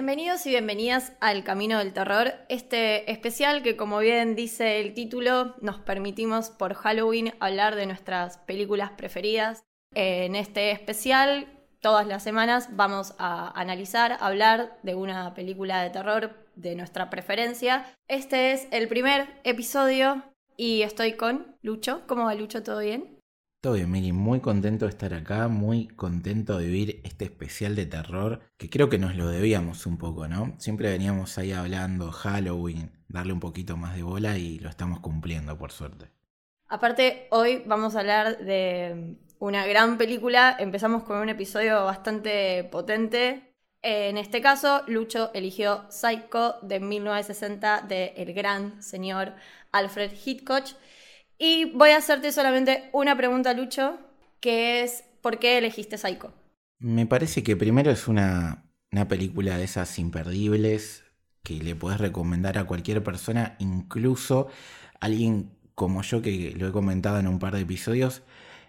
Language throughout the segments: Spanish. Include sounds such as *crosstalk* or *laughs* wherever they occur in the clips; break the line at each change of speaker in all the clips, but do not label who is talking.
Bienvenidos y bienvenidas al Camino del Terror, este especial que como bien dice el título, nos permitimos por Halloween hablar de nuestras películas preferidas. En este especial, todas las semanas vamos a analizar, hablar de una película de terror de nuestra preferencia. Este es el primer episodio y estoy con Lucho. ¿Cómo va Lucho? ¿Todo bien?
Todo bien, Miri, muy contento de estar acá, muy contento de vivir este especial de terror, que creo que nos lo debíamos un poco, ¿no? Siempre veníamos ahí hablando Halloween, darle un poquito más de bola y lo estamos cumpliendo, por suerte.
Aparte, hoy vamos a hablar de una gran película, empezamos con un episodio bastante potente. En este caso, Lucho eligió Psycho de 1960 de el gran señor Alfred Hitchcock. Y voy a hacerte solamente una pregunta, Lucho, que es, ¿por qué elegiste Psycho?
Me parece que primero es una, una película de esas imperdibles que le puedes recomendar a cualquier persona, incluso alguien como yo que lo he comentado en un par de episodios.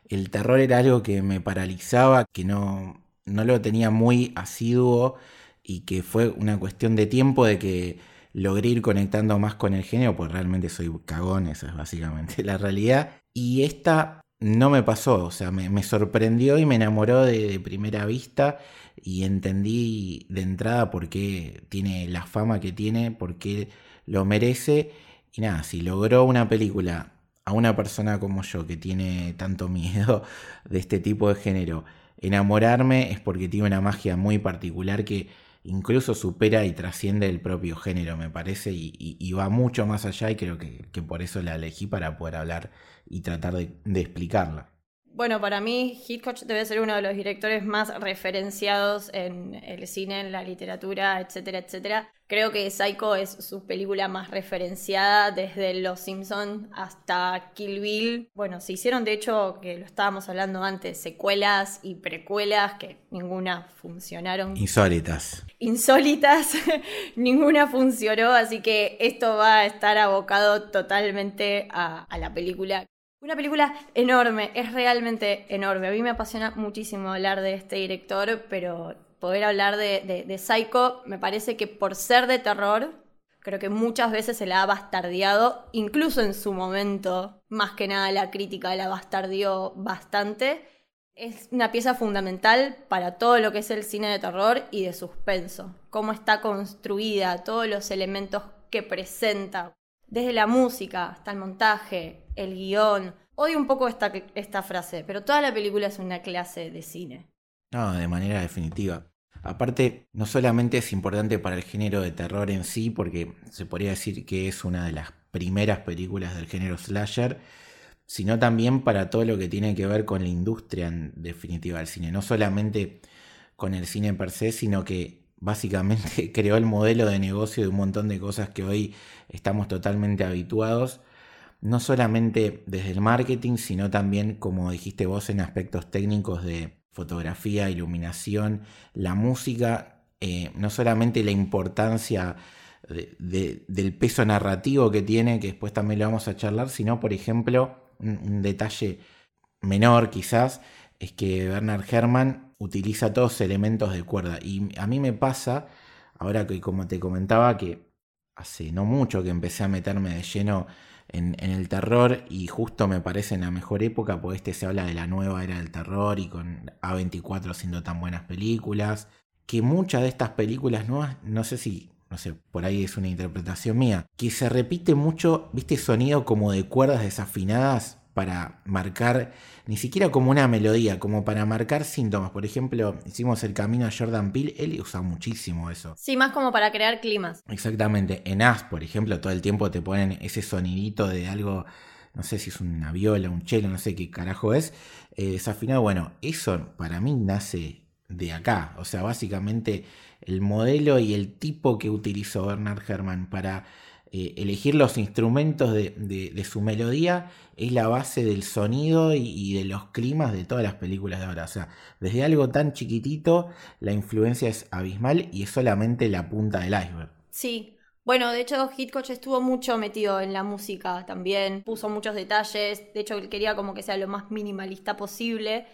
El terror era algo que me paralizaba, que no, no lo tenía muy asiduo y que fue una cuestión de tiempo de que logré ir conectando más con el género, pues realmente soy cagón, esa es básicamente la realidad. Y esta no me pasó, o sea, me, sorprendió y me enamoró de, primera vista y entendí de entrada por qué tiene la fama que tiene, por qué lo merece. Y nada, si logró una película a una persona como yo que tiene tanto miedo de este tipo de género, enamorarme es porque tiene una magia muy particular que incluso supera y trasciende el propio género, me parece, y, va mucho más allá y creo que, por eso la elegí para poder hablar y tratar de, de explicarla.
Bueno, para mí Hitchcock debe ser uno de los directores más referenciados en el cine, en la literatura, etcétera, etcétera. Creo que Psycho es su película más referenciada desde Los Simpson hasta Kill Bill. Bueno, se hicieron de hecho, que lo estábamos hablando antes, secuelas y precuelas que ninguna funcionaron.
Insólitas.
Insólitas, *laughs* ninguna funcionó, así que esto va a estar abocado totalmente a, a la película una película enorme, es realmente enorme. A mí me apasiona muchísimo hablar de este director, pero poder hablar de, Psycho me parece que por ser de terror, creo que muchas veces se la ha bastardeado, incluso en su momento, más que nada la crítica la bastardió bastante. Es una pieza fundamental para todo lo que es el cine de terror y de suspenso. Cómo está construida, todos los elementos que presenta, desde la música hasta el montaje, el guion. Odio un poco esta, esta frase, pero toda la película es una clase de cine.
No, de manera definitiva. Aparte, no solamente es importante para el género de terror en sí, porque se podría decir que es una de las primeras películas del género slasher, sino también para todo lo que tiene que ver con la industria en definitiva del cine. No solamente con el cine per se, sino que básicamente *laughs* creó el modelo de negocio de un montón de cosas que hoy estamos totalmente habituados no solamente desde el marketing, sino también, como dijiste vos, en aspectos técnicos de fotografía, iluminación, la música, eh, no solamente la importancia del peso narrativo que tiene, que después también lo vamos a charlar, sino, por ejemplo, un, detalle menor quizás, es que Bernard Herrmann utiliza todos elementos de cuerda. Y a mí me pasa, ahora que como te comentaba, que hace no mucho que empecé a meterme de lleno en, el terror y justo me parece en la mejor época, porque este se habla de la nueva era del terror y con A24 haciendo tan buenas películas, que muchas de estas películas nuevas, no sé si, no sé, por ahí es una interpretación mía, que se repite mucho, viste, sonido como de cuerdas desafinadas para marcar, ni siquiera como una melodía, como para marcar síntomas. Por ejemplo, hicimos el camino a Jordan Peele, él usa muchísimo eso.
Sí, más como para crear climas.
Exactamente. En As, por ejemplo, todo el tiempo te ponen ese sonidito de algo, no sé si es una viola, un chelo, no sé qué carajo es, eh, desafinado. Bueno, eso para mí nace de acá. O sea, básicamente el modelo y el tipo que utilizó Bernard Herrmann para eh, elegir los instrumentos de, su melodía es la base del sonido y, de los climas de todas las películas de ahora. O sea, desde algo tan chiquitito, la influencia es abismal y es solamente la punta del iceberg.
Sí. Bueno, de hecho Hitchcock estuvo mucho metido en la música también, puso muchos detalles, de hecho él quería como que sea lo más minimalista posible.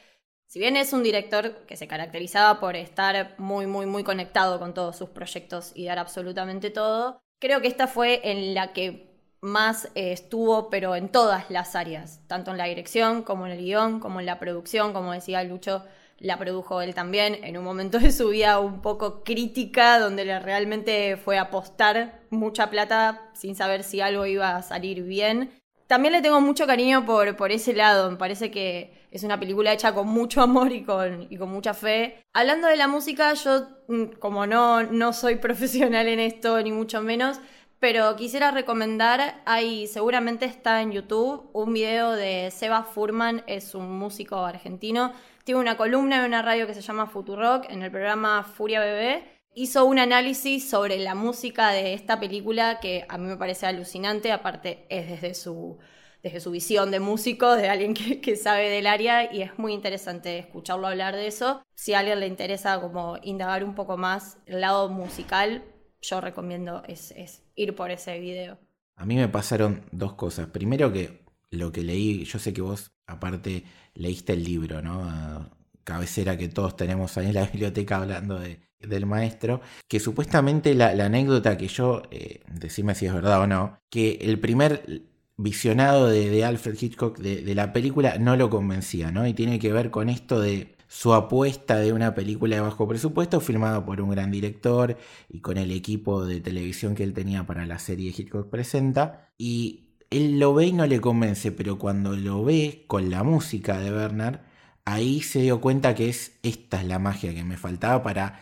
Si bien es un director que se caracterizaba por estar muy, muy, muy conectado con todos sus proyectos y dar absolutamente todo, Creo que esta fue en la que más eh, estuvo, pero en todas las áreas, tanto en la dirección como en el guion, como en la producción, como decía Lucho, la produjo él también, en un momento de su vida un poco crítica, donde le realmente fue apostar mucha plata sin saber si algo iba a salir bien. También le tengo mucho cariño por, por ese lado, me parece que es una película hecha con mucho amor y con, y con mucha fe. Hablando de la música, yo mm, como no, no soy *laughs* profesional en esto, ni mucho menos, pero quisiera recomendar, hay, seguramente está en YouTube, un video de Seba Furman, es un músico argentino, tiene una columna en una radio que se llama Futurock, en el programa Furia Bebé, hizo un análisis sobre la música de esta película que a mí me parece alucinante, aparte es desde su desde su visión de músico, de alguien que, sabe del área y es muy interesante escucharlo hablar de eso. Si a alguien le interesa como indagar un poco más el lado musical, yo recomiendo es, ir por ese video.
A mí me pasaron dos cosas. Primero que lo que leí, yo sé que vos aparte leíste el libro, ¿no? cabecera que todos tenemos ahí en la *laughs* biblioteca hablando de, del maestro, que supuestamente la, anécdota que yo, eh, decime si es verdad o no, que el primer visionado de, Alfred Hitchcock de, la película no lo convencía, ¿no? Y tiene que ver con esto de su apuesta de una película de bajo presupuesto filmada por un gran director y con el equipo de televisión que él tenía para la serie Hitchcock Presenta. Y él lo ve y no le convence, pero cuando lo ve con la música de Bernard, ahí se dio cuenta que es esta es la magia que me faltaba para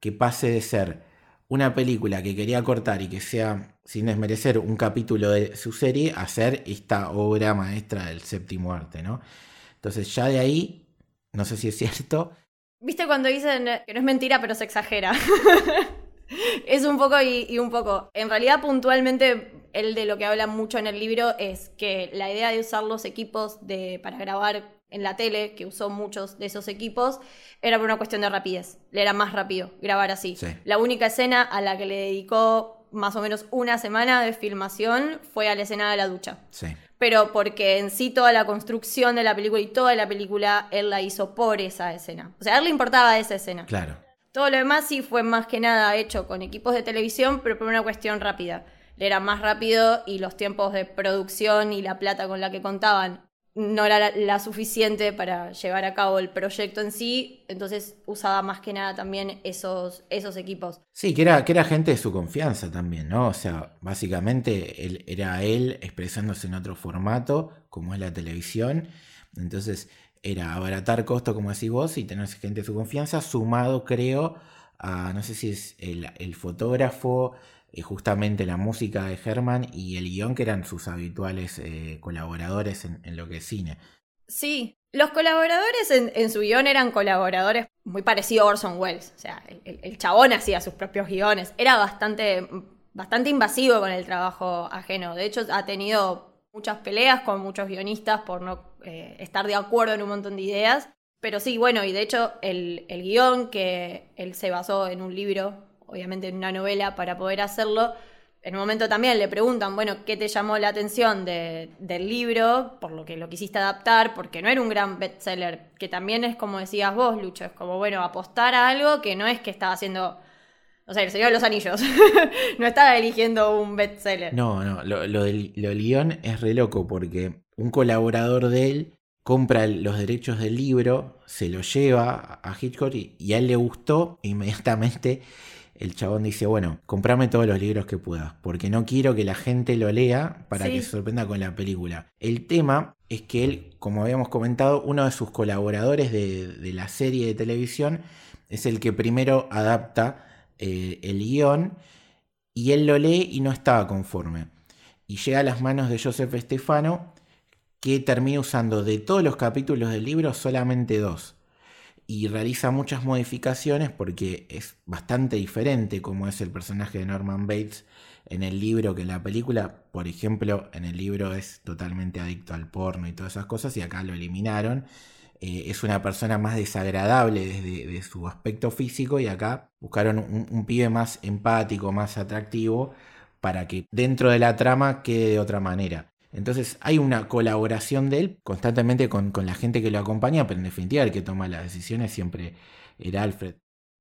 que pase de ser una película que quería cortar y que sea, sin desmerecer, un capítulo de su serie, a ser esta obra maestra del séptimo arte, ¿no? Entonces ya de ahí, no sé si es cierto.
¿Viste cuando dicen que no es mentira, pero se exagera? *laughs* es un poco y, un poco. En realidad, puntualmente, el de lo que habla mucho en el libro es que la idea de usar los equipos de, para grabar en la tele, que usó muchos de esos equipos, era por una cuestión de rapidez. Le era más rápido grabar así. La única escena a la que le dedicó más o menos una semana de filmación fue a la escena de la ducha. Pero porque en sí toda la construcción de la película y toda la película él la hizo por esa escena. O sea, a él le importaba esa escena.
Claro.
Todo lo demás sí fue más que nada hecho con equipos de televisión, pero por una cuestión rápida. Le era más rápido y los tiempos de producción y la plata con la que contaban no era la, suficiente para llevar a cabo el proyecto en sí, entonces usaba más que nada también esos, esos equipos.
Sí, que era, que era gente de su confianza también, ¿no? O sea, básicamente él, era él expresándose en otro formato, como es la televisión, entonces era abaratar costo, como decís vos, y tener gente de su confianza, sumado, creo, a, no sé si es el, el fotógrafo, justamente la música de Herman y el guion que eran sus habituales eh, colaboradores en, lo que es cine.
Sí, los colaboradores en, su guion eran colaboradores muy parecidos a Orson Welles. O sea, el, chabón hacía sus propios guiones. Era bastante, bastante invasivo con el trabajo ajeno. De hecho, ha tenido muchas peleas con muchos guionistas por no eh, estar de acuerdo en un montón de ideas. Pero sí, bueno, y de hecho el, el guion que él se basó en un libro obviamente en una novela para poder hacerlo, en un momento también le preguntan, bueno, ¿qué te llamó la atención del libro? Por lo que lo quisiste adaptar, porque no era un gran bestseller, que también es como decías vos, Lucho, es como, bueno, apostar a algo que no es que estaba haciendo, o sea, el Señor de los Anillos, *laughs* no estaba eligiendo un bestseller.
No, no, lo, del, guion es re loco, porque un colaborador de él compra los derechos del libro, se lo lleva a Hitchcock y a él le gustó, inmediatamente el chabón dice, bueno, comprame todos los libros que puedas, porque no quiero que la gente lo lea para que se sorprenda con la película. El tema es que él, como habíamos comentado, uno de sus colaboradores de, la serie de televisión es el que primero adapta eh, el guion y él lo lee y no estaba conforme. Y llega a las manos de Joseph Stefano, que termina usando de todos los capítulos del libro solamente dos y realiza muchas modificaciones porque es bastante diferente como es el personaje de Norman Bates en el libro que en la película. Por ejemplo, en el libro es totalmente adicto al porno y todas esas cosas y acá lo eliminaron. Eh, es una persona más desagradable desde su aspecto físico y acá buscaron un, pibe más empático, más atractivo para que dentro de la trama quede de otra manera. Entonces hay una colaboración de él constantemente con, con la gente que lo acompaña, pero en definitiva el que toma las decisiones siempre era Alfred.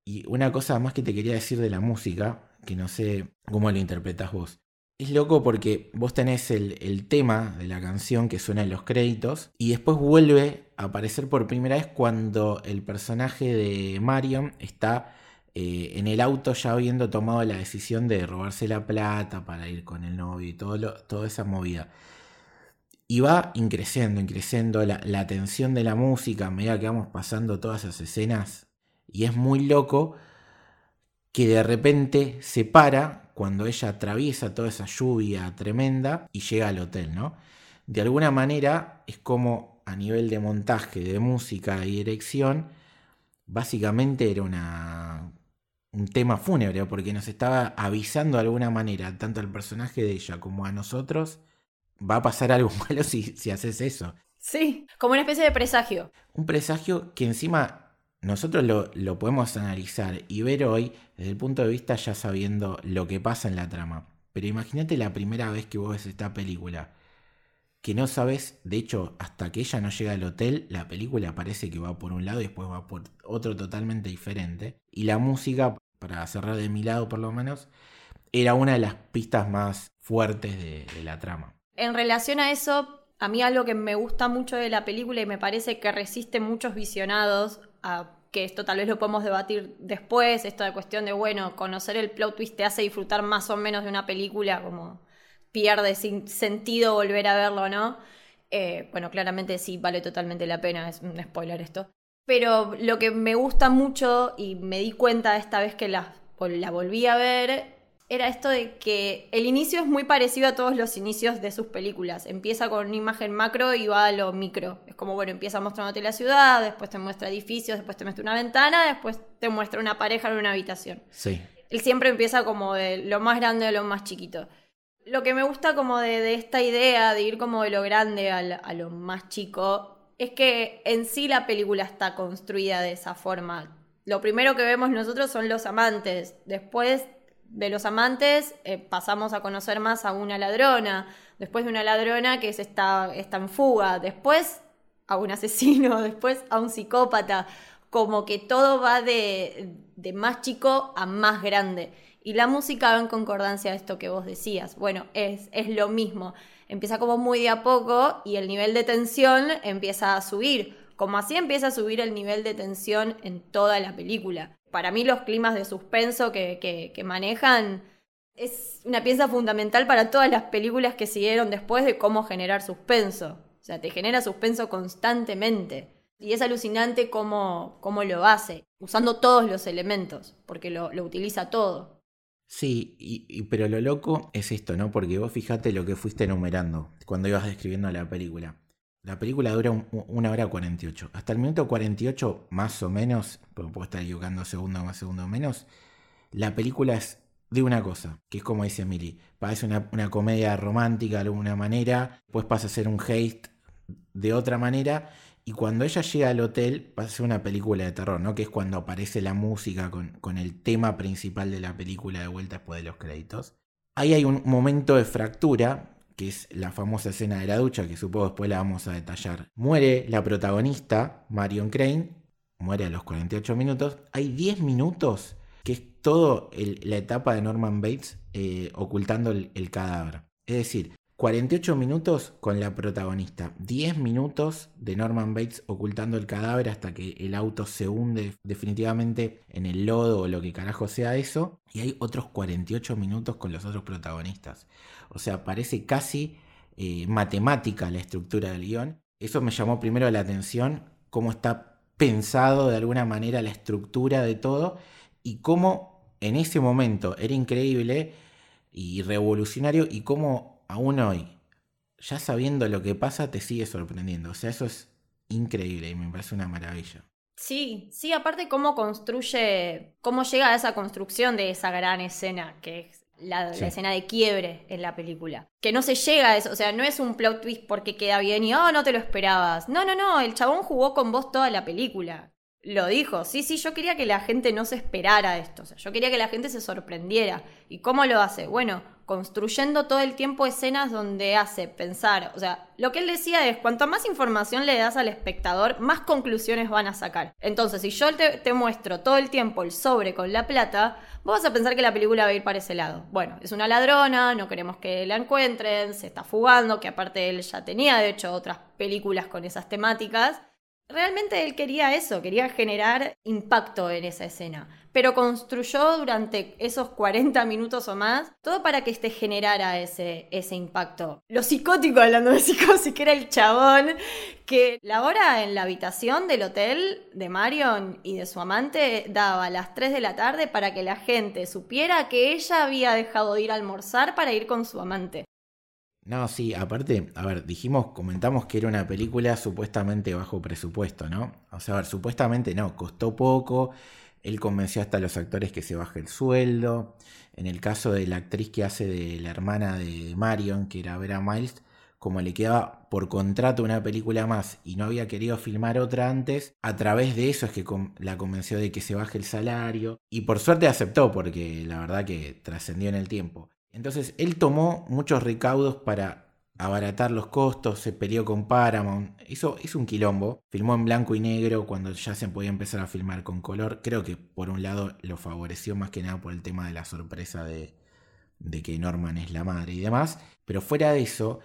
Y una cosa más que te quería decir de la música, que no sé cómo lo interpretas vos. Es loco porque vos tenés el, tema de la canción que suena en los créditos y después vuelve a aparecer por primera vez cuando el personaje de Marion está eh, en el auto ya habiendo tomado la decisión de robarse la plata para ir con el novio y todo toda esa movida. Y va increciendo, increciendo la, la tensión de la música a medida que vamos pasando todas esas escenas. Y es muy loco que de repente se para cuando ella atraviesa toda esa lluvia tremenda y llega al hotel, ¿no? De alguna manera es como a nivel de montaje, de música y dirección, básicamente era un tema fúnebre, porque nos estaba avisando de alguna manera, tanto al personaje de ella como a nosotros, va a pasar algo *laughs* malo si, si haces eso.
Sí, como una especie de presagio.
Un presagio que encima nosotros lo, podemos analizar y ver hoy desde el punto de vista ya sabiendo lo que pasa en la trama. Pero imagínate la primera vez que vos ves esta película, que no sabes, de hecho, hasta que ella no llega al hotel, la película parece que va por un lado y después va por otro totalmente diferente. Y la música, para cerrar de mi lado por lo menos, era una de las pistas más fuertes de, de la trama.
En relación a eso, a mí algo que me gusta mucho de la película y me parece que resiste muchos visionados que esto tal vez lo podemos debatir después, esto de cuestión de, bueno, conocer el plot twist te hace disfrutar más o menos de una película, como pierde sin sentido volver a verlo, ¿no? Eh, bueno, claramente sí, vale totalmente la pena, es un spoiler esto. Pero lo que me gusta mucho y me di cuenta esta vez que la volví a ver era esto de que el inicio es muy parecido a todos los inicios de sus películas. Empieza con una imagen macro y va a lo micro. Es como, bueno, empieza mostrándote la ciudad, después te muestra edificios, después te muestra una ventana, después te muestra una pareja en una habitación.
Sí.
Él siempre empieza como de lo más grande a lo más chiquito. Lo que me gusta como de, esta idea de ir como de lo grande a, a lo más chico es que en sí la película está construida de esa forma. Lo primero que vemos nosotros son los amantes. Después de los amantes eh, pasamos a conocer más a una ladrona, después de una ladrona que está, está en fuga, después a un asesino, *laughs* después a un psicópata, como que todo va de, de más chico a más grande. Y la música va en concordancia a esto que vos decías. Bueno, es, es lo mismo. Empieza como muy de a poco y el nivel de tensión empieza a subir. Como así empieza a subir el nivel de tensión en toda la película para mí los climas de suspenso que, manejan es una pieza fundamental para todas las películas que siguieron después de cómo generar suspenso. O sea, te genera suspenso constantemente. Y es alucinante cómo, cómo lo hace, usando todos los elementos, porque lo, utiliza todo.
Sí, y, pero lo loco es esto, ¿no? Porque vos fijate lo que fuiste enumerando cuando ibas describiendo la película. La película dura una hora 48. Hasta el minuto 48, más o menos, porque puedo estar equivocando segundo más, segundo menos, la película es de una cosa, que es como dice Emily. Parece una, una comedia romántica de alguna manera, después pasa a ser un hate de otra manera, y cuando ella llega al hotel pasa a ser una película de terror, ¿no? Que es cuando aparece la música con, con el tema principal de la película de vuelta después de los créditos. Ahí hay un momento de fractura que es la famosa escena de la ducha, que supongo después la vamos a detallar. Muere la protagonista, Marion Crane, muere a los 48 minutos. Hay 10 minutos, que es toda la etapa de Norman Bates eh, ocultando el, el cadáver. Es decir, 48 minutos con la protagonista, 10 minutos de Norman Bates ocultando el cadáver hasta que el auto se hunde definitivamente en el lodo o lo que carajo sea eso, y hay otros 48 minutos con los otros protagonistas. O sea, parece casi eh, matemática la estructura del guion. Eso me llamó primero la atención, cómo está pensado de alguna manera la estructura de todo y cómo en ese momento era increíble y revolucionario y cómo aún hoy, ya sabiendo lo que pasa, te sigue sorprendiendo. O sea, eso es increíble y me parece una maravilla.
Sí, sí, aparte cómo construye, cómo llega a esa construcción de esa gran escena, que La, la
Sí.
escena de quiebre en la película. Que no se llega a eso, o sea, no es un plot twist porque queda bien y, oh, no te lo esperabas. No, no, no, el chabón jugó con vos toda la película. Lo dijo, sí, sí, yo quería que la gente no se esperara esto, o sea, yo quería que la gente se sorprendiera. ¿Y cómo lo hace? Bueno, construyendo todo el tiempo escenas donde hace pensar, o sea, lo que él decía es, cuanto más información le das al espectador, más conclusiones van a sacar. Entonces, si yo te, muestro todo el tiempo el sobre con la plata, vos vas a pensar que la película va a ir para ese lado. Bueno, es una ladrona, no queremos que la encuentren, se está fugando, que aparte él ya tenía, de hecho, otras películas con esas temáticas. Realmente él quería eso, quería generar impacto en esa escena, pero construyó durante esos 40 minutos o más todo para que este generara ese, ese impacto. Lo psicótico, hablando de psicosis, que era el chabón que la hora en la habitación del hotel de Marion y de su amante daba a las 3 de la tarde para que la gente supiera que ella había dejado de ir a almorzar para ir con su amante.
No, sí, aparte, a ver, dijimos, comentamos que era una película supuestamente bajo presupuesto, ¿no? O sea, a ver, supuestamente no, costó poco, él convenció hasta a los actores que se baje el sueldo. En el caso de la actriz que hace de la hermana de Marion, que era Vera Miles, como le quedaba por contrato una película más y no había querido filmar otra antes, a través de eso es que la convenció de que se baje el salario. Y por suerte aceptó, porque la verdad que trascendió en el tiempo. Entonces él tomó muchos recaudos para abaratar los costos, se peleó con Paramount, hizo, un quilombo, filmó en blanco y negro cuando ya se podía empezar a filmar con color. Creo que por un lado lo favoreció más que nada por el tema de la sorpresa de, que Norman es la madre y demás. Pero fuera de eso,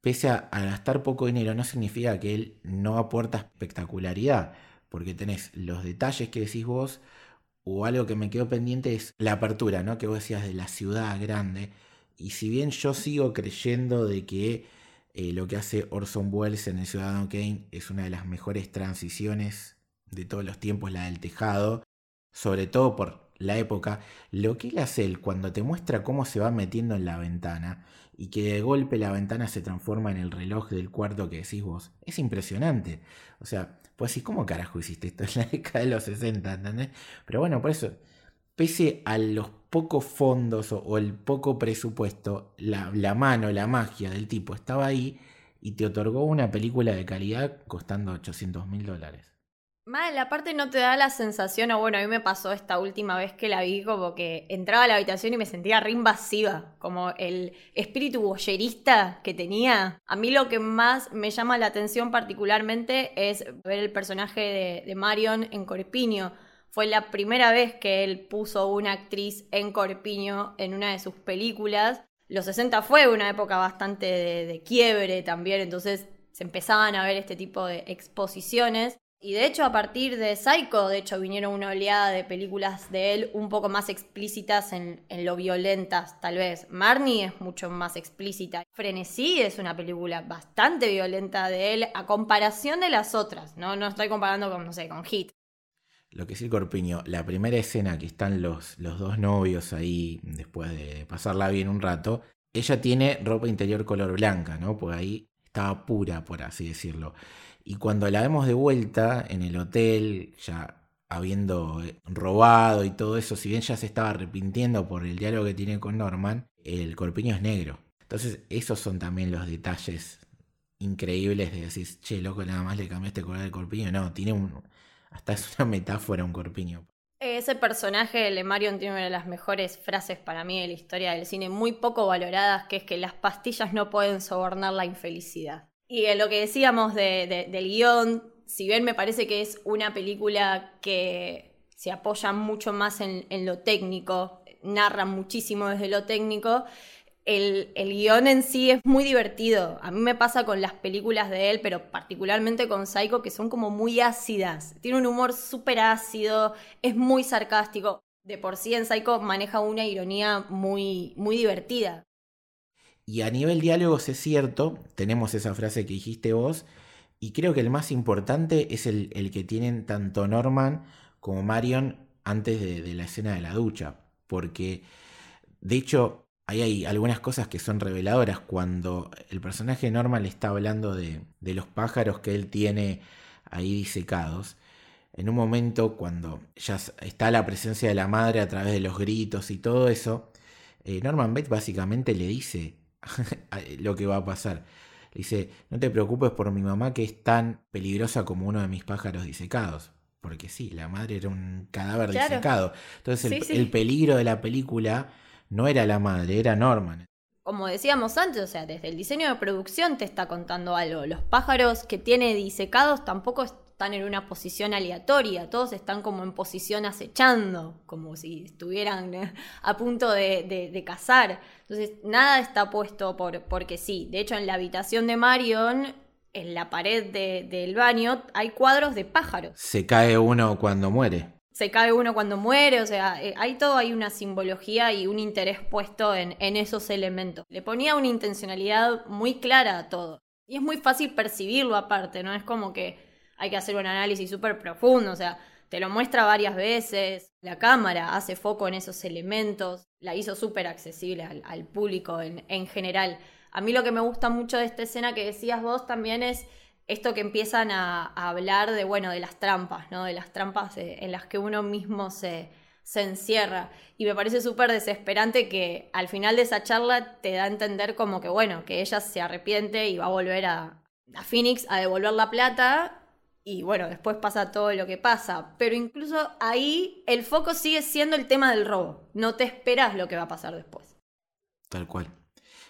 pese a, a gastar poco dinero, no significa que él no aporta espectacularidad, porque tenés los detalles que decís vos, o algo que me quedó pendiente es la apertura, ¿no? Que vos decías de la ciudad grande. Y si bien yo sigo creyendo de que eh, lo que hace Orson Welles en El Ciudadano Kane es una de las mejores transiciones de todos los tiempos, la del tejado, sobre todo por la época, lo que él hace él cuando te muestra cómo se va metiendo en la ventana y que de golpe la ventana se transforma en el reloj del cuarto que decís vos, es impresionante. O sea, pues decir, ¿cómo carajo hiciste esto en la década de los 60? ¿entendés? Pero bueno, por eso, pese a los pocos fondos o, el poco presupuesto, la, la mano, la magia del tipo estaba ahí y te otorgó una película de calidad costando 800 mil dólares.
Mal, aparte no te da la sensación, o bueno, a mí me pasó esta última vez que la vi, como que entraba a la habitación y me sentía re invasiva, como el espíritu boyerista que tenía. A mí lo que más me llama la atención particularmente es ver el personaje de, de Marion en Corpiño. Fue la primera vez que él puso una actriz en Corpiño en una de sus películas. Los 60 fue una época bastante de, quiebre también, entonces se empezaban a ver este tipo de exposiciones. Y de hecho, a partir de Psycho, de hecho, vinieron una oleada de películas de él un poco más explícitas en, en, lo violentas, tal vez. Marnie es mucho más explícita. Frenesí es una película bastante violenta de él a comparación de las otras, ¿no? No estoy comparando con, no sé, con Hit.
Lo que sí, Corpiño, la primera escena que están los, los dos novios ahí, después de pasarla bien un rato, ella tiene ropa interior color blanca, ¿no? Porque ahí estaba pura, por así decirlo. Y cuando la vemos de vuelta en el hotel, ya habiendo robado y todo eso, si bien ya se estaba arrepintiendo por el diálogo que tiene con Norman, el corpiño es negro. Entonces, esos son también los detalles increíbles de decir, che, loco, nada más le cambiaste color al corpiño. No, tiene un. Hasta es una metáfora un corpiño.
Ese personaje, Le Marion, tiene una de las mejores frases para mí de la historia del cine, muy poco valoradas, que es que las pastillas no pueden sobornar la infelicidad. Y en lo que decíamos de, de, del guion, si bien me parece que es una película que se apoya mucho más en, en lo técnico, narra muchísimo desde lo técnico, el, el, guion en sí es muy divertido. A mí me pasa con las películas de él, pero particularmente con Psycho, que son como muy ácidas. Tiene un humor súper ácido, es muy sarcástico. De por sí en Psycho maneja una ironía muy, muy divertida.
Y a nivel diálogos es cierto, tenemos esa frase que dijiste vos, y creo que el más importante es el, el que tienen tanto Norman como Marion antes de, de, la escena de la ducha, porque de hecho ahí hay algunas cosas que son reveladoras cuando el personaje de Norman le está hablando de, de los pájaros que él tiene ahí disecados. En un momento cuando ya está la presencia de la madre a través de los gritos y todo eso, eh, Norman Bates básicamente le dice *laughs* lo que va a pasar. Le dice, no te preocupes por mi mamá que es tan peligrosa como uno de mis pájaros disecados. Porque sí, la madre era un cadáver disecado. Entonces el, peligro de la película no era la madre, era Norman.
Como decíamos antes, o sea, desde el diseño de producción te está contando algo. Los pájaros que tiene disecados tampoco están en una posición aleatoria, todos están como en posición acechando, como si estuvieran eh, a punto de, cazar. Entonces, nada está puesto por, porque sí. De hecho, en la habitación de Marion, en la pared del baño, hay cuadros de pájaros.
Se cae uno cuando muere.
Se cae uno cuando muere, o sea, eh, hay todo, hay una simbología y un interés puesto en, en esos elementos. Le ponía una intencionalidad muy clara a todo. Y es muy fácil percibirlo aparte, ¿no? Es como que hay que hacer un análisis súper profundo, o sea, te lo muestra varias veces, la cámara hace foco en esos elementos, la hizo súper accesible al, público en, en, general. A mí lo que me gusta mucho de esta escena que decías vos también es esto que empiezan a, hablar de, bueno, de las trampas, ¿no? De las trampas en las que uno mismo se, se encierra. Y me parece súper desesperante que al final de esa charla te da a entender como que, bueno, que ella se arrepiente y va a volver a, a Phoenix a devolver la plata y bueno, después pasa todo lo que pasa. Pero incluso ahí el foco sigue siendo el tema del robo. No te esperas lo que va a pasar después.
Tal cual.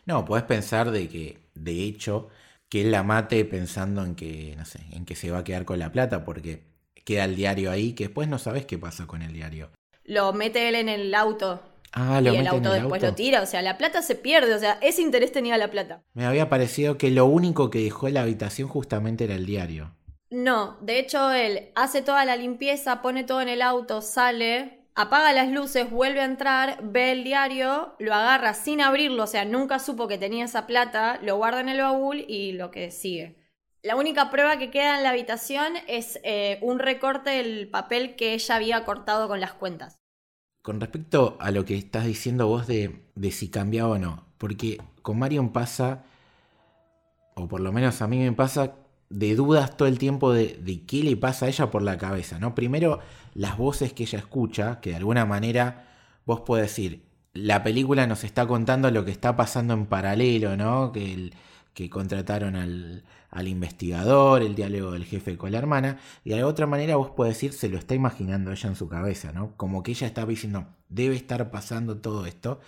No, podés pensar de que, de hecho, que él la mate pensando en que, no sé, en que se va a quedar con la plata, porque queda el diario ahí, que después no sabes qué pasa con el diario.
Lo mete él en el auto.
Ah, lo
y el auto después lo tira, o sea, la plata se pierde, o sea, ese interés tenía la plata.
Me había parecido que lo único que dejó en la habitación justamente era el diario.
No, de hecho él hace toda la limpieza, pone todo en el auto, sale, apaga las luces, vuelve a entrar, ve el diario, lo agarra sin abrirlo, o sea, nunca supo que tenía esa plata, lo guarda en el baúl y lo que sigue. La única prueba que queda en la habitación es eh, un recorte del papel que ella había cortado con las cuentas.
Con respecto a lo que estás diciendo vos de, de si cambiaba o no, porque con Marion pasa, o por lo menos a mí me pasa, de dudas todo el tiempo de, de, qué le pasa a ella por la cabeza, ¿no? Primero, las voces que ella escucha, que de alguna manera vos podés decir, la película nos está contando lo que está pasando en paralelo, ¿no? Que, el, que contrataron al, al, investigador, el diálogo del jefe con la hermana, y de otra manera vos podés decir, se lo está imaginando ella en su cabeza, ¿no? Como que ella está diciendo, debe estar pasando todo esto.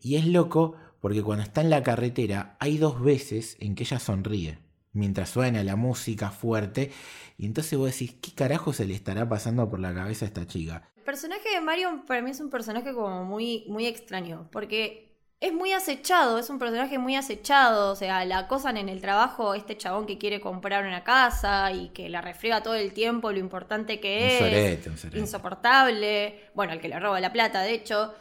Y es loco porque cuando está en la carretera hay dos veces en que ella sonríe mientras suena la música fuerte. Y entonces vos decís, ¿qué carajo se le estará pasando por la cabeza a esta chica?
El personaje de Mario para mí es un personaje como muy, muy extraño, porque es muy acechado, es un personaje muy acechado, o sea, la acosan en el trabajo este chabón que quiere comprar una casa y que la refriega todo el tiempo, lo importante que es, insoportable, bueno, el que le roba la plata, de hecho,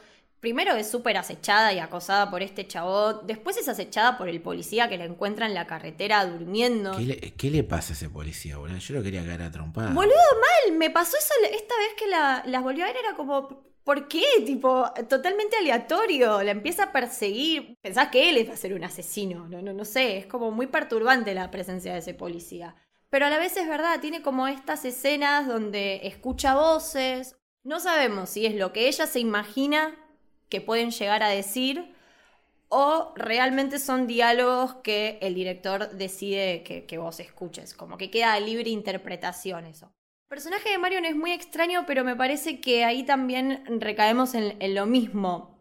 primero es súper acechada y acosada por este chabón. Después es acechada por el policía que la encuentra en la carretera durmiendo.
¿Qué le, pasa a ese policía, boludo? Yo lo quería caer a trompada.
Boludo, mal. Me pasó eso esta vez que la, las volvió a ver. Era como, ¿por qué? Tipo, totalmente aleatorio. La empieza a perseguir. Pensás que él es va a ser un asesino. No, no, no sé. Es como muy perturbante la presencia de ese policía. Pero a la vez es verdad, tiene como estas escenas donde escucha voces. No sabemos si es lo que ella se imagina que pueden llegar a decir o realmente son diálogos que el director decide que, vos escuches, como que queda libre interpretación eso. El personaje de Marion es muy extraño, pero me parece que ahí también recaemos en, lo mismo.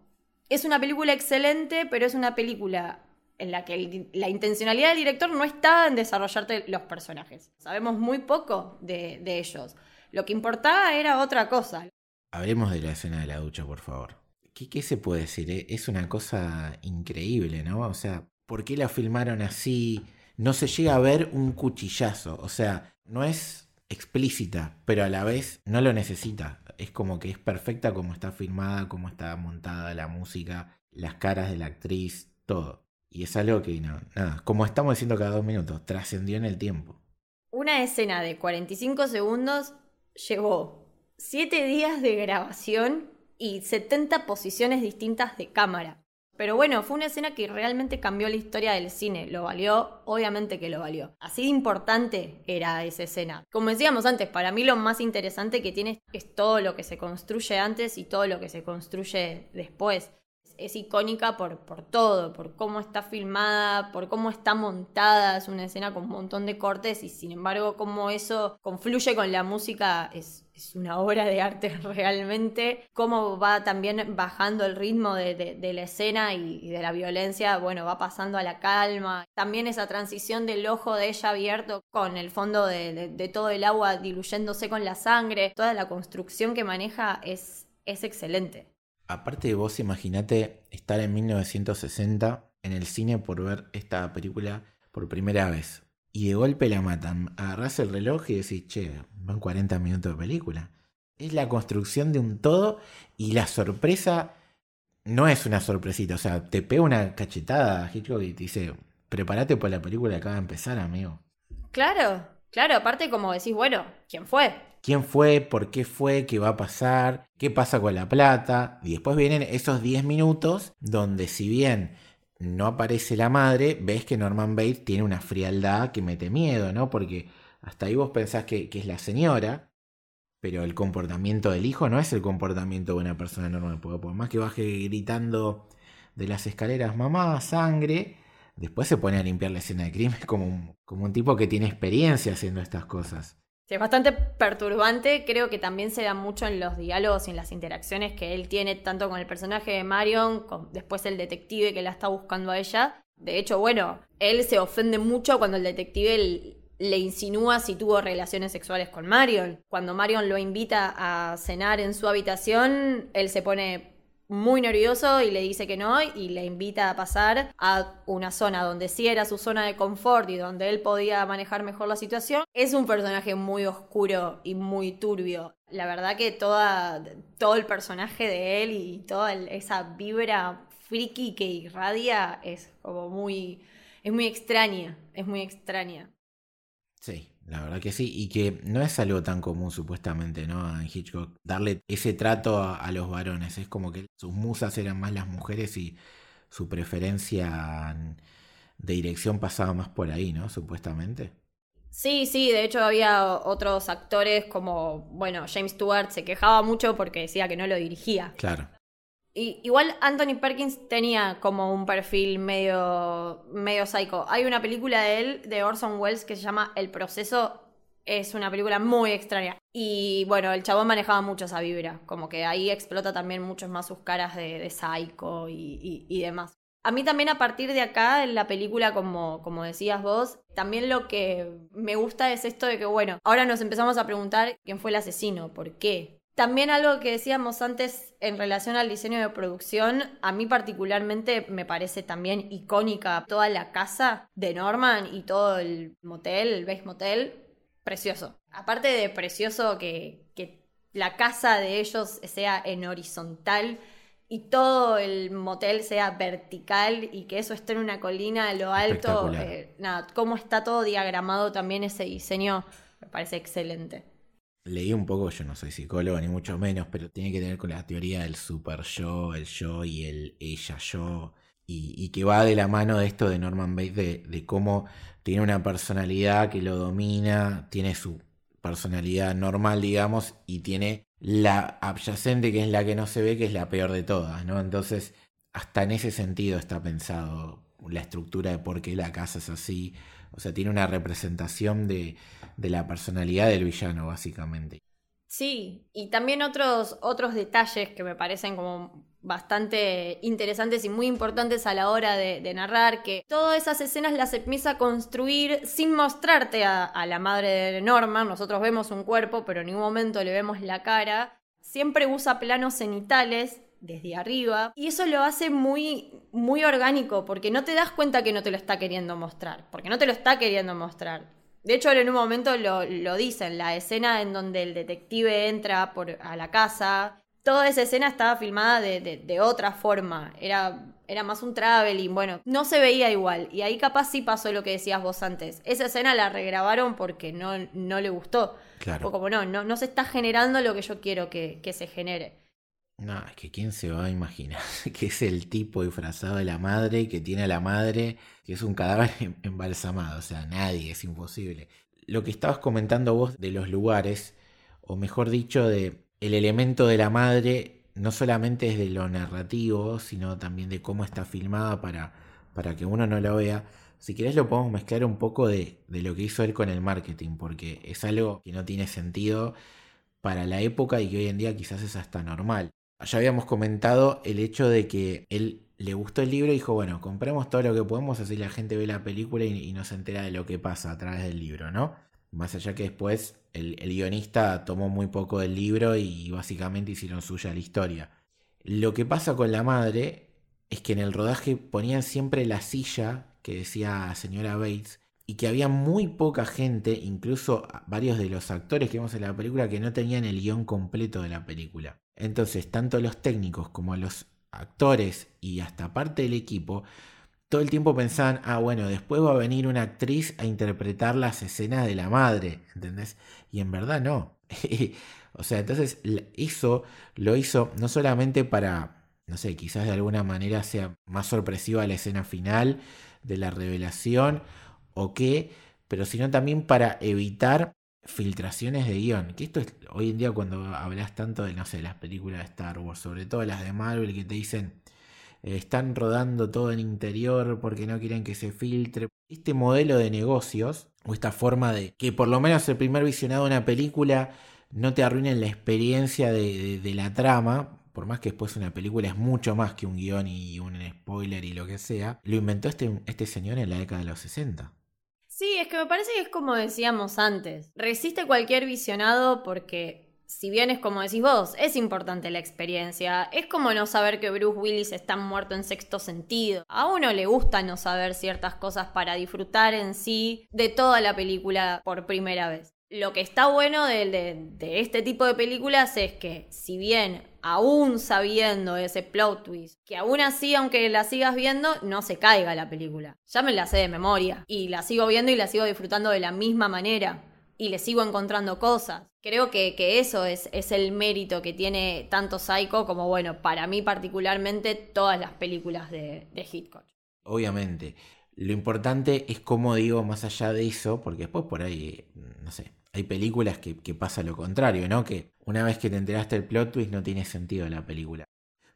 Es una película excelente, pero es una película en la que la intencionalidad del director no está en desarrollarte los personajes. Sabemos muy poco de, de ellos. Lo que importaba era otra cosa.
Hablemos de la escena de la ducha, por favor. ¿Qué, se puede decir? Eh, es una cosa increíble, ¿no? O sea, ¿por qué la filmaron así? No se llega a ver un cuchillazo. O sea, no es explícita, pero a la vez no lo necesita. Es como que es perfecta como está filmada, como está montada la música, las caras de la actriz, todo. Y es algo que, no, nada, como estamos diciendo cada dos minutos, trascendió en el tiempo.
Una escena de 45 segundos llevó 7 días de grabación y 70 posiciones distintas de cámara. Pero bueno, fue una escena que realmente cambió la historia del cine. Lo valió, obviamente que lo valió. Así de importante era esa escena. Como decíamos antes, para mí lo más interesante que tiene es todo lo que se construye antes y todo lo que se construye después. es icónica por, por todo, por cómo está filmada, por cómo está montada, es una escena con un montón de cortes y sin embargo cómo eso confluye con la música es, una obra de arte *laughs* realmente, cómo va también bajando el ritmo de, la escena y, de la violencia, bueno, va pasando a la calma, también esa transición del ojo de ella abierto con el fondo de, todo el agua diluyéndose con la sangre, toda la construcción que maneja es, es excelente.
Aparte de vos, imaginate estar en 1960 en el cine por ver esta película por primera vez. Y de golpe la matan. Agarrás el reloj y decís, che, van 40 minutos de película. Es la construcción de un todo y la sorpresa no es una sorpresita. O sea, te pega una cachetada Hitchcock y te dice, prepárate por la película que acaba de empezar, amigo.
Claro, claro. Aparte como decís, bueno, ¿quién fue?
quién fue, por qué fue, qué va a pasar, qué pasa con la plata. Y después vienen esos 10 minutos donde si bien no aparece la madre, ves que Norman Bates tiene una frialdad que mete miedo, ¿no? Porque hasta ahí vos pensás que, es la señora, pero el comportamiento del hijo no es el comportamiento de una persona normal. Porque por más que baje gritando de las escaleras, mamá, sangre, después se pone a limpiar la escena de crimen *laughs* como como un tipo que tiene experiencia haciendo estas cosas.
Es bastante perturbante, creo que también se da mucho en los diálogos y en las interacciones que él tiene tanto con el personaje de Marion, con después el detective que la está buscando a ella. De hecho, bueno, él se ofende mucho cuando el detective le insinúa si tuvo relaciones sexuales con Marion. Cuando Marion lo invita a cenar en su habitación, él se pone muy nervioso y le dice que no y le invita a pasar a una zona donde sí era su zona de confort y donde él podía manejar mejor la situación. Es un personaje muy oscuro y muy turbio. La verdad que toda, todo el personaje de él y toda esa vibra friki que irradia es como muy... es muy extraña, es muy extraña.
Sí, la verdad que sí, y que no es algo tan común supuestamente, ¿no? En Hitchcock, darle ese trato a, los varones. Es como que sus musas eran más las mujeres y su preferencia de dirección pasaba más por ahí, ¿no? Supuestamente.
Sí, sí, de hecho había otros actores como, bueno, James Stewart se quejaba mucho porque decía que no lo dirigía.
Claro.
Y, igual Anthony Perkins tenía como un perfil medio, medio psycho. Hay una película de él, de Orson Welles, que se llama El Proceso. Es una película muy extraña. Y bueno, el chabón manejaba mucho esa vibra. Como que ahí explota también mucho más sus caras de, psycho y, y, demás. A mí también a partir de acá, en la película, como, como decías vos, también lo que me gusta es esto de que, bueno, ahora nos empezamos a preguntar quién fue el asesino, por qué. También algo que decíamos antes en relación al diseño de producción, a mí particularmente me parece también icónica toda la casa de Norman y todo el motel, el base motel, precioso. Aparte de precioso que, que la casa de ellos sea en horizontal y todo el motel sea vertical y que eso esté en una colina a lo alto, eh, nada, cómo está todo diagramado también ese diseño, me parece excelente
leí un poco, yo no soy psicólogo ni mucho menos, pero tiene que tener con la teoría del super yo, el yo y el ella yo, y, que va de la mano de esto de Norman Bates, de, cómo tiene una personalidad que lo domina, tiene su personalidad normal, digamos, y tiene la adyacente, que es la que no se ve, que es la peor de todas, ¿no? Entonces, hasta en ese sentido está pensado la estructura de por qué la casa es así, o sea, tiene una representación de, la personalidad del villano, básicamente.
Sí, y también otros, otros detalles que me parecen como bastante interesantes y muy importantes a la hora de, narrar, que todas esas escenas las empieza a construir sin mostrarte a, a, la madre de Norman, nosotros vemos un cuerpo, pero en ningún momento le vemos la cara, siempre usa planos cenitales desde arriba. Y eso lo hace muy, muy orgánico, porque no te das cuenta que no te lo está queriendo mostrar, porque no te lo está queriendo mostrar. De hecho, en un momento lo, lo dicen, la escena en donde el detective entra por, a la casa, toda esa escena estaba filmada de, de, otra forma, era, era más un traveling, bueno, no se veía igual, y ahí capaz sí pasó lo que decías vos antes, esa escena la regrabaron porque no, no le gustó,
claro.
o como no, no, no se está generando lo que yo quiero que, que se genere.
No, es que quién se va a imaginar *laughs* que es el tipo disfrazado de la madre que tiene a la madre que es un cadáver *laughs* em, embalsamado. O sea, nadie, es imposible. Lo que estabas comentando vos de los lugares, o mejor dicho, de el elemento de la madre no solamente es de lo narrativo, sino también de cómo está filmada para, para que uno no lo vea. Si querés lo podemos mezclar un poco de, de lo que hizo él con el marketing, porque es algo que no tiene sentido para la época y que hoy en día quizás es hasta normal. Ya habíamos comentado el hecho de que él le gustó el libro y dijo, bueno, compremos todo lo que podemos, así la gente ve la película y, no se entera de lo que pasa a través del libro, ¿no? Más allá que después el, guionista tomó muy poco del libro y básicamente hicieron suya la historia. Lo que pasa con la madre es que en el rodaje ponían siempre la silla que decía señora Bates y que había muy poca gente, incluso varios de los actores que vemos en la película, que no tenían el guion completo de la película. Entonces, tanto los técnicos como los actores y hasta parte del equipo, todo el tiempo pensaban, ah, bueno, después va a venir una actriz a interpretar las escenas de la madre, ¿entendés? Y en verdad no. *laughs* o sea, entonces eso lo hizo no solamente para, no sé, quizás de alguna manera sea más sorpresiva la escena final de la revelación o qué, pero sino también para evitar filtraciones de guion. Que esto es hoy en día cuando hablas tanto de, no sé, las películas de Star Wars, sobre todo las de Marvel, que te dicen, eh, están rodando todo en interior porque no quieren que se filtre. Este modelo de negocios, o esta forma de que por lo menos el primer visionado de una película no te arruinen la experiencia de, de la trama, por más que después una película es mucho más que un guion y un spoiler y lo que sea, lo inventó este, este señor en la década de los 60.
Sí, es que me parece que es como decíamos antes. Resiste cualquier visionado porque, si bien es como decís vos, es importante la experiencia. Es como no saber que Bruce Willis está muerto en sexto sentido. A uno le gusta no saber ciertas cosas para disfrutar en sí de toda la película por primera vez. Lo que está bueno de, este tipo de películas es que, si bien aún sabiendo ese plot twist, que aún así, aunque la sigas viendo, no se caiga la película. Ya me la sé de memoria y la sigo viendo y la sigo disfrutando de la misma manera y le sigo encontrando cosas. Creo que, eso es, el mérito que tiene tanto Psycho como, bueno, para mí particularmente todas las películas de, de Hitchcock.
Obviamente. Lo importante es como digo, más allá de eso, porque después por ahí, no sé, hay películas que, pasa lo contrario, ¿no? Que una vez que te enteraste el plot twist no tiene sentido la película.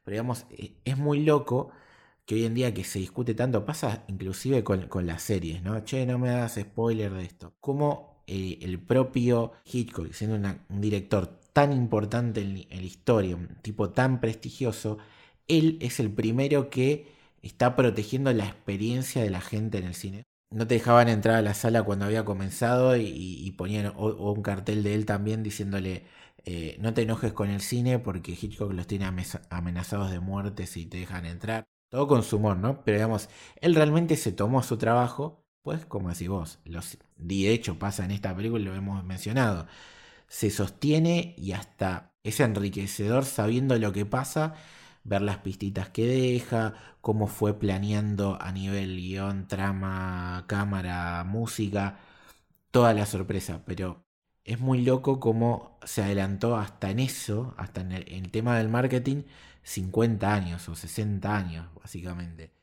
Pero digamos, e, es muy loco que hoy en día que se discute tanto, pasa inclusive con, las series, ¿no? Che, no me hagas spoiler de esto. Como eh, el propio Hitchcock, siendo un director tan importante en la historia, un tipo tan prestigioso, él es el primero que está protegiendo la experiencia de la gente en el cine no te dejaban entrar a la sala cuando había comenzado y, ponían un cartel de él también diciéndole eh, no te enojes con el cine porque Hitchcock los tiene amenazados de muerte si te dejan entrar. Todo con su humor, ¿no? Pero digamos, él realmente se tomó su trabajo, pues como decís vos, los, de hecho pasa en esta película, lo hemos mencionado, se sostiene y hasta es enriquecedor sabiendo lo que pasa ver las pistitas que deja, cómo fue planeando a nivel guion, trama, cámara, música, toda la sorpresa, pero es muy loco cómo se adelantó hasta en eso, hasta en el, tema del marketing, 50 años o 60 años, básicamente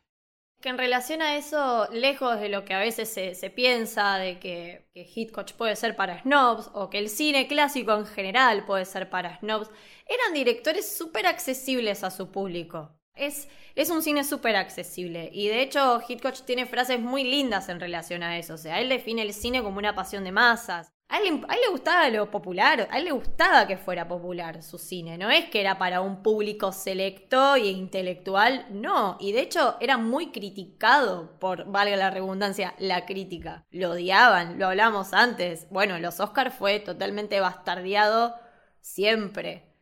que en relación a eso, lejos de lo que a veces se, piensa de que, que, Hitchcock puede ser para snobs o que el cine clásico en general puede ser para snobs, eran directores súper accesibles a su público. Es, es un cine súper accesible y de hecho Hitchcock tiene frases muy lindas en relación a eso. O sea, él define el cine como una pasión de masas. A él, le gustaba lo popular, a él le gustaba que fuera popular su cine, no es que era para un público selecto e intelectual, no, y de hecho era muy criticado por, valga la redundancia, la crítica. Lo odiaban, lo hablamos antes. Bueno, los Oscars fue totalmente bastardeado siempre.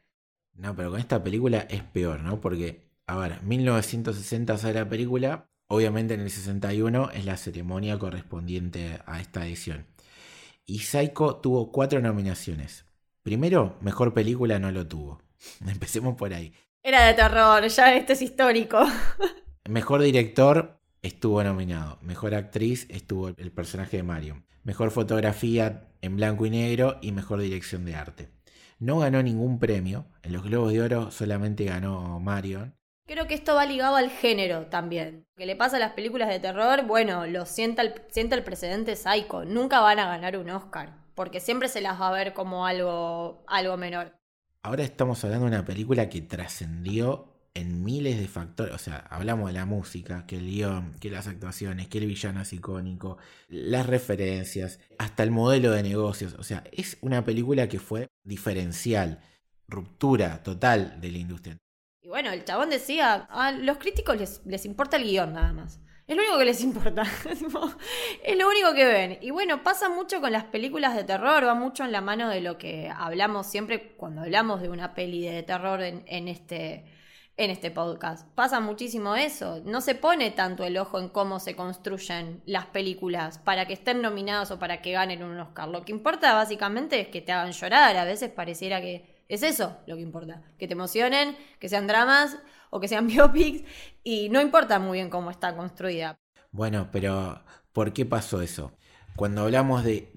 No, pero con esta película es peor, ¿no? Porque, a ver, 1960 sale la película, obviamente en el 61 es la ceremonia correspondiente a esta edición y Psycho tuvo cuatro nominaciones. Primero, mejor película no lo tuvo. *laughs* Empecemos por ahí.
Era de terror, ya este es histórico. *laughs*
Mejor director estuvo nominado. Mejor actriz estuvo el personaje de Mario. Mejor fotografía en blanco y negro y mejor dirección de arte. No ganó ningún premio. En los Globos de Oro solamente ganó Marion.
Creo que esto va ligado al género también. Que le pasa a las películas de terror, bueno, lo sienta el, sienta el precedente Psycho. Nunca van a ganar un Oscar, porque siempre se las va a ver como algo, algo menor.
Ahora estamos hablando de una película que trascendió en miles de factores. O sea, hablamos de la música, que el guion, que las actuaciones, que el villano es icónico, las referencias, hasta el modelo de negocios. O sea, es una película que fue diferencial, ruptura total de la industria.
Y bueno, el chabón decía, a los críticos les, les importa el guion nada más. Es lo único que les importa. *laughs* es lo único que ven. Y bueno, pasa mucho con las películas de terror, va mucho en la mano de lo que hablamos siempre cuando hablamos de una peli de terror en, en este en este podcast. Pasa muchísimo eso. No se pone tanto el ojo en cómo se construyen las películas para que estén nominadas o para que ganen un Oscar. Lo que importa básicamente es que te hagan llorar. A veces pareciera que es eso lo que importa. Que te emocionen, que sean dramas o que sean *laughs* biopics. Y no importa muy bien cómo está construida.
Bueno, pero ¿por qué pasó eso? Cuando hablamos de,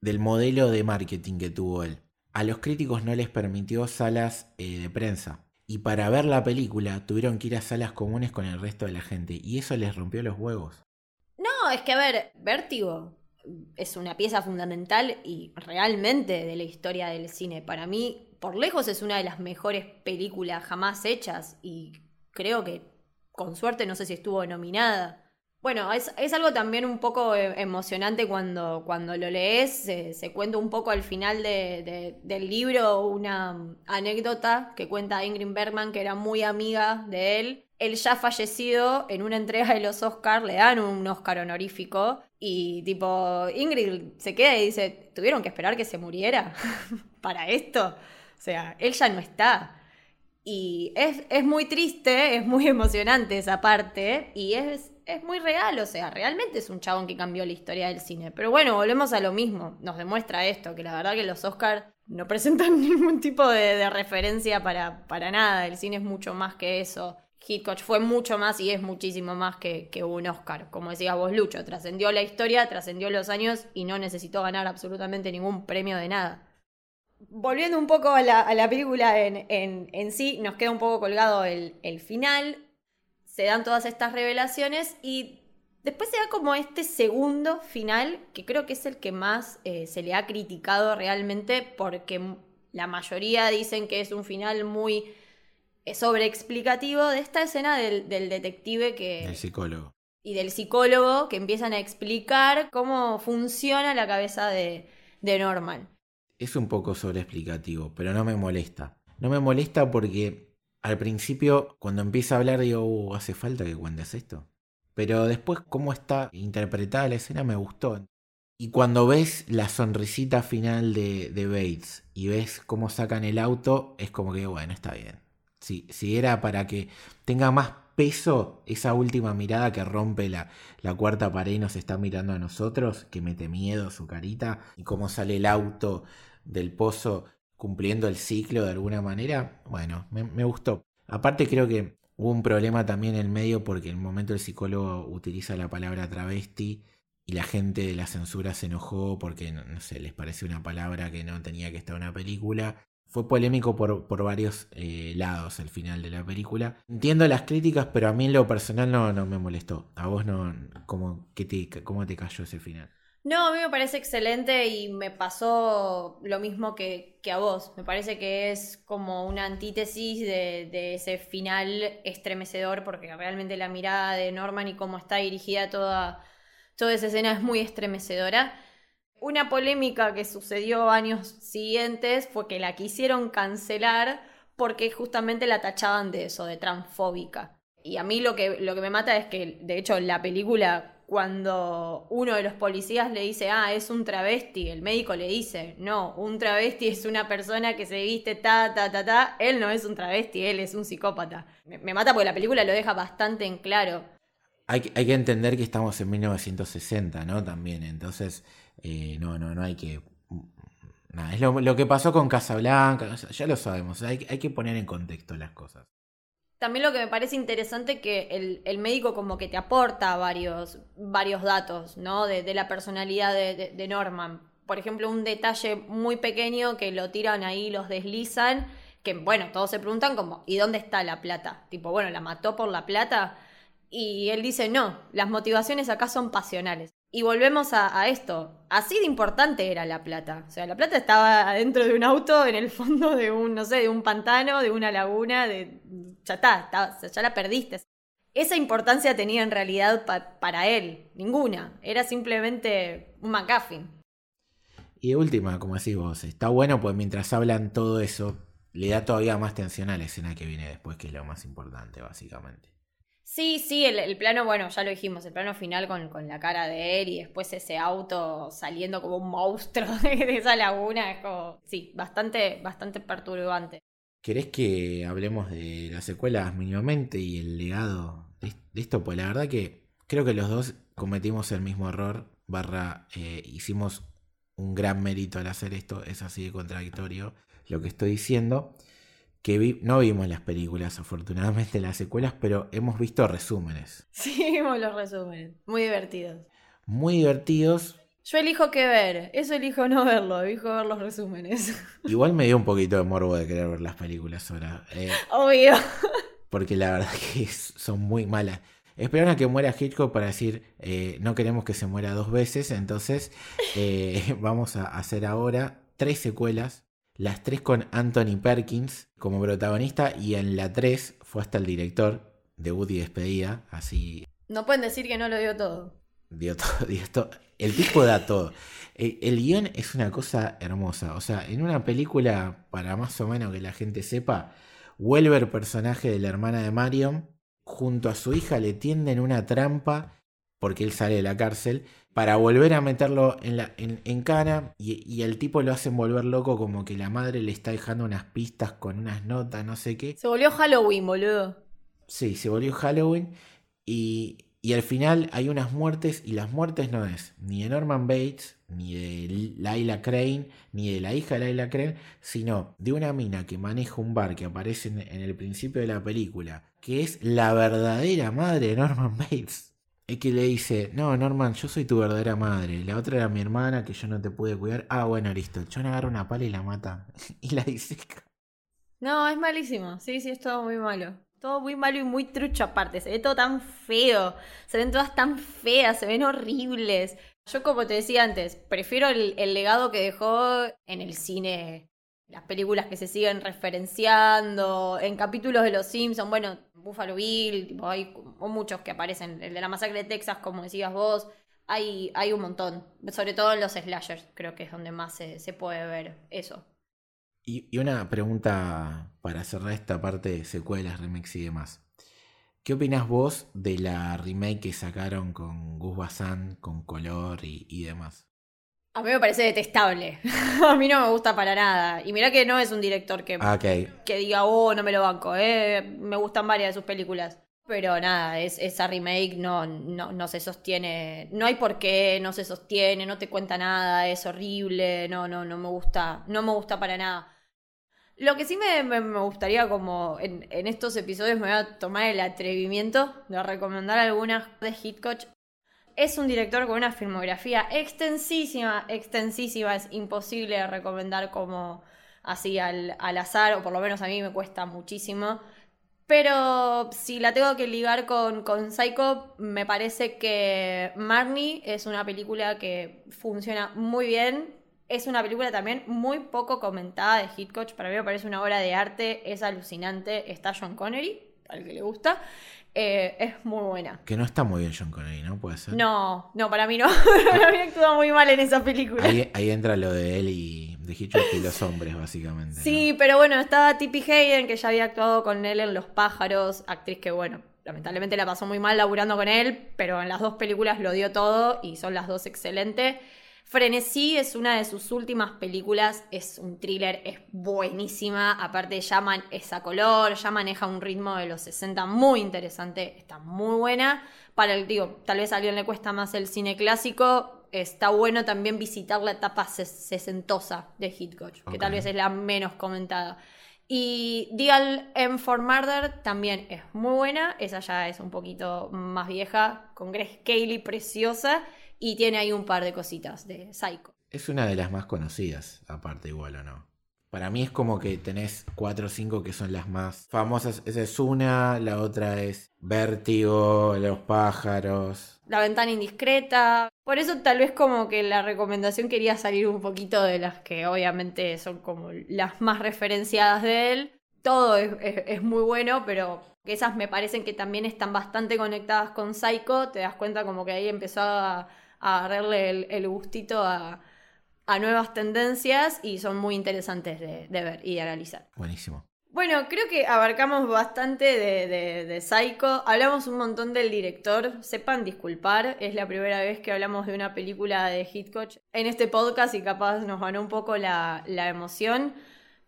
del modelo de marketing que tuvo él, a los críticos no les permitió salas eh, de prensa. Y para ver la película tuvieron que ir a salas comunes con el resto de la gente. Y eso les rompió los huevos.
No, es que a ver, Vértigo es una pieza fundamental y realmente de la historia del cine. Para mí, por lejos, es una de las mejores películas jamás hechas. Y creo que, con suerte, no sé si estuvo nominada. Bueno, es, algo también un poco eh, emocionante cuando, cuando lo lees. Se, cuenta un poco al final del libro una anécdota que cuenta Ingrid Bergman, que era muy amiga de él. Él ya fallecido, en una entrega de los Oscars le dan un Oscar honorífico y tipo, Ingrid se queda y dice, ¿tuvieron que esperar que se muriera *laughs* para esto? Sea, él ya no está. Y es, es muy triste, es muy emocionante esa parte y es es muy real, o sea, realmente es un chabón que cambió la historia del cine. Pero bueno, volvemos a lo mismo, nos demuestra esto, que la verdad que los Oscars no *laughs* presentan ningún tipo de, referencia para, para, nada, el cine es mucho más que eso. Hitchcock fue mucho más y es muchísimo más que, que un Oscar, como decía vos, Lucho, trascendió la historia, trascendió los años y no necesitó ganar absolutamente ningún premio de nada volviendo un poco a la, película en, en, sí, nos queda un poco colgado el, el, final se dan todas estas revelaciones y después se da como este segundo final, que creo que es el que más eh, se le ha criticado realmente porque la mayoría dicen que es un final muy eh, sobreexplicativo de esta escena del, detective que...
El psicólogo.
Y del psicólogo que empiezan a explicar cómo funciona la cabeza de, de Norman.
Es un poco sobreexplicativo, pero no me molesta. No me molesta porque al principio, cuando empieza a hablar, digo, uh, hace falta que cuentes esto. Pero después, cómo está interpretada la escena, me gustó. Y cuando ves la sonrisita final de, Bates y ves cómo sacan el auto, es como que, bueno, está bien. Si, si era para que tenga más peso esa última mirada que rompe la, la, cuarta pared y nos está mirando a nosotros, que mete miedo su carita, y cómo sale el auto del pozo cumpliendo el ciclo de alguna manera, bueno, me, gustó. Aparte creo que hubo un problema también en el medio porque en el momento el psicólogo utiliza la palabra travesti y la gente de la censura se enojó porque, no, sé, les pareció una palabra que no tenía que estar en una película. Fue polémico por, por varios eh, lados el final de la película. Entiendo las críticas, pero a mí en lo personal no, no me molestó. A vos no, ¿cómo, te, ¿cómo te cayó ese final?
No, a mí me parece excelente y me pasó lo mismo que, a vos. Me parece que es como una antítesis de, ese final estremecedor, porque realmente la mirada de Norman y cómo está dirigida toda, toda esa escena es muy estremecedora. Una polémica que sucedió años siguientes fue que la quisieron cancelar porque justamente la tachaban de eso, de transfóbica. Y a mí lo que, lo que me mata es que, de hecho, la película cuando uno de los policías le dice, ah, es un travesti, el médico le dice, no, un travesti es una persona que se viste ta, ta, ta, ta, él no es un travesti, él es un psicópata. Me, mata porque la película lo deja bastante en claro.
Hay, hay que entender que estamos en 1960, ¿no? También, entonces, eh, no, no, no hay que... Nada, es lo, que pasó con Casablanca, ya lo sabemos, hay, hay que poner en contexto las cosas.
También lo que me parece interesante que el, médico como que te aporta varios, varios datos, ¿no? De, la personalidad de, Norman. Por ejemplo, un detalle muy pequeño que lo tiran ahí, los deslizan, que bueno, todos se preguntan como, ¿y dónde está la plata? Tipo, bueno, ¿la mató por la plata? Y él dice, no, las motivaciones acá son pasionales. Y volvemos a, esto. Así de importante era la plata. O sea, la plata estaba adentro de un auto, en el fondo de un, no sé, de un pantano, de una laguna, de. Ya está, ya la perdiste. Esa importancia tenía en realidad para él. Ninguna. Era simplemente un McGuffin.
Y última, como decís vos, está bueno pues mientras hablan todo eso, le da todavía más tensión a la escena que viene después, que es lo más importante, básicamente.
Sí, sí, el, plano, bueno, ya lo dijimos, el plano final con, la cara de él y después ese auto saliendo como un monstruo *laughs* de, esa laguna, es como, sí, bastante, bastante perturbante.
¿Querés que hablemos de las secuelas mínimamente y el legado de, esto? Pues la verdad que creo que los dos cometimos el mismo error, barra, eh, hicimos un gran mérito al hacer esto, es así de contradictorio lo que estoy diciendo que no vimos las películas, afortunadamente las secuelas, pero hemos visto resúmenes. *laughs*
Sí, vimos los resúmenes. Muy divertidos.
Muy divertidos.
Yo elijo qué ver, eso elijo no verlo, elijo ver los resúmenes. *laughs*
Igual me dio un poquito de morbo de querer ver las películas ahora. Eh,
Obvio.
Porque la verdad que son muy malas. Esperaron a que muera Hitchcock para decir, eh, no queremos que se muera dos veces, entonces eh, *laughs* vamos a hacer ahora tres secuelas las tres con Anthony Perkins como protagonista y en la tres fue hasta el director, de Woody despedida, así...
No pueden decir que no lo dio todo.
Dio *laughs* todo, dio todo. El tipo da todo. El, guion es una cosa hermosa. O sea, en una película, para más o menos que la gente sepa, vuelve el personaje de la hermana de Marion, junto a su hija le tienden una trampa porque él sale de la cárcel para volver a meterlo en, la, en, cara y, el tipo lo hacen volver loco como que la madre le está dejando unas pistas con unas notas, no sé qué.
Se volvió Halloween, boludo.
Sí, se volvió Halloween y, y al final hay unas muertes y las muertes no es ni de Norman Bates, ni de Laila Crane, ni de la hija de Laila Crane, sino de una mina que maneja un bar que aparece en el principio de la película, que es la verdadera madre de Norman *laughs* Bates. Es que le dice, no, Norman, yo soy tu verdadera madre. La otra era mi hermana que yo no te pude cuidar. Ah, bueno, listo. John agarra una pala y la mata. *laughs* y la dice.
No, es malísimo. Sí, sí, es todo muy malo. Todo muy malo y muy trucho aparte. Se ve todo tan feo. Se ven todas tan feas, se ven horribles. Yo, como te decía antes, prefiero el, el legado que dejó en el cine las películas que se siguen referenciando, en capítulos de Los Simpsons, bueno, Buffalo Bill, hay muchos que aparecen, el de la masacre de Texas, como decías vos, hay, hay un montón, sobre todo en los slashers, creo que es donde más se, puede ver eso.
Y, una pregunta para cerrar esta parte de secuelas, remix y demás. ¿Qué opinas vos de la remake que sacaron con Gus Bazán, con color y demás?
A mí me parece detestable. *laughs* a mí no me gusta para nada. Y mira que no es un director que,
ah,
que diga, oh, no me lo banco. Eh. Me gustan varias de sus películas. Pero nada, es, esa remake no, no, no, se sostiene. No hay por qué, no se sostiene, no te cuenta nada, es horrible. No, no, no me gusta. No me gusta para nada. Lo que sí me, me, gustaría, como en, en, estos episodios, me voy a tomar el atrevimiento de recomendar algunas de Hitchcock es un director con una filmografía extensísima, extensísima, es imposible recomendar como así al, azar, o por lo menos a mí me cuesta muchísimo. Pero si la tengo que ligar con, con Psycho, me parece que Marnie es una película que funciona muy bien. Es una película también muy poco comentada de Hitchcock. Para mí me parece una obra de arte, es alucinante. Está John Connery, al que le gusta. Eh, es muy buena.
Que no está muy bien John Connery, ¿no? Puede ser.
No, no, para mí no. *laughs* para mí actúa muy mal en esa película.
Ahí, entra lo de él y de Hitchcock y los hombres, básicamente.
Sí, pero bueno, estaba Tippi Hayden, que ya había actuado con él en Los Pájaros, actriz que, bueno, lamentablemente la pasó muy mal laburando con él, pero en las dos películas lo dio todo y son las dos excelentes. Frenesí es una de sus últimas películas, es un thriller, es buenísima, aparte llaman esa color, ya maneja un ritmo de los 60 muy interesante, está muy buena. Para el, digo, tal vez a alguien le cuesta más el cine clásico, está bueno también visitar la etapa sesentosa de Hitchcock, que tal vez es la menos comentada. Y Dial M for Murder también es muy buena, esa ya es un poquito más vieja, con Grace Cayley preciosa. Y tiene ahí un par de cositas de Psycho.
Es una de las más conocidas, aparte igual o no. Para mí es como que tenés cuatro o cinco que son las más famosas. Esa es una, la otra es Vértigo, Los pájaros.
La ventana indiscreta. Por eso tal vez como que la recomendación quería salir un poquito de las que obviamente son como las más referenciadas de él. Todo es, muy bueno, pero esas me parecen que también están bastante conectadas con Psycho. Te das cuenta como que ahí empezó a, agarrarle el, gustito a, nuevas tendencias y son muy interesantes de, de ver y de analizar.
Buenísimo.
Bueno, creo que abarcamos bastante de, de, Psycho. Hablamos un montón del director. Sepan disculpar, es la primera vez que hablamos de una película de Hitchcock en este podcast y capaz nos ganó un poco la, la emoción.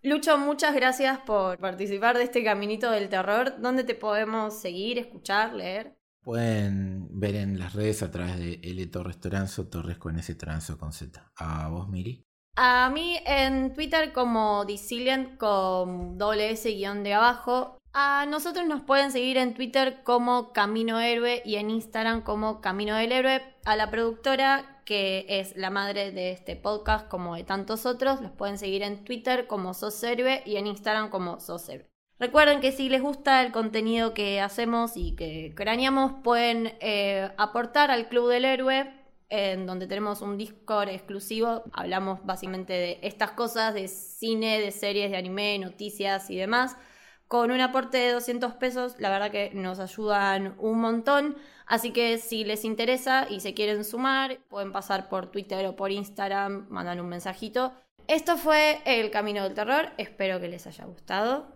Lucho, muchas gracias por participar de este caminito del terror. ¿Dónde te podemos seguir, escuchar, leer?
Pueden ver en las redes a través de L Torres Toranzo, Torres con S, Toranzo con Z. ¿A vos, Miri?
A mí en Twitter como Disilient con doble S guion de abajo. A nosotros nos pueden seguir en Twitter como Camino Héroe y en Instagram como Camino del Héroe. A la productora, que es la madre de este podcast como de tantos otros, los pueden seguir en Twitter como Sos Héroe y en Instagram como Sos Héroe. Recuerden que si les gusta el contenido que hacemos y que craneamos, pueden eh, aportar al Club del Héroe en donde tenemos un Discord exclusivo. Hablamos básicamente de estas cosas, de cine, de series, de anime, noticias y demás. Con un aporte de 200 pesos, la verdad que nos ayudan un montón. Así que si les interesa y se quieren sumar, pueden pasar por Twitter o por Instagram, mandan un mensajito. Esto fue El Camino del Terror, espero que les haya gustado.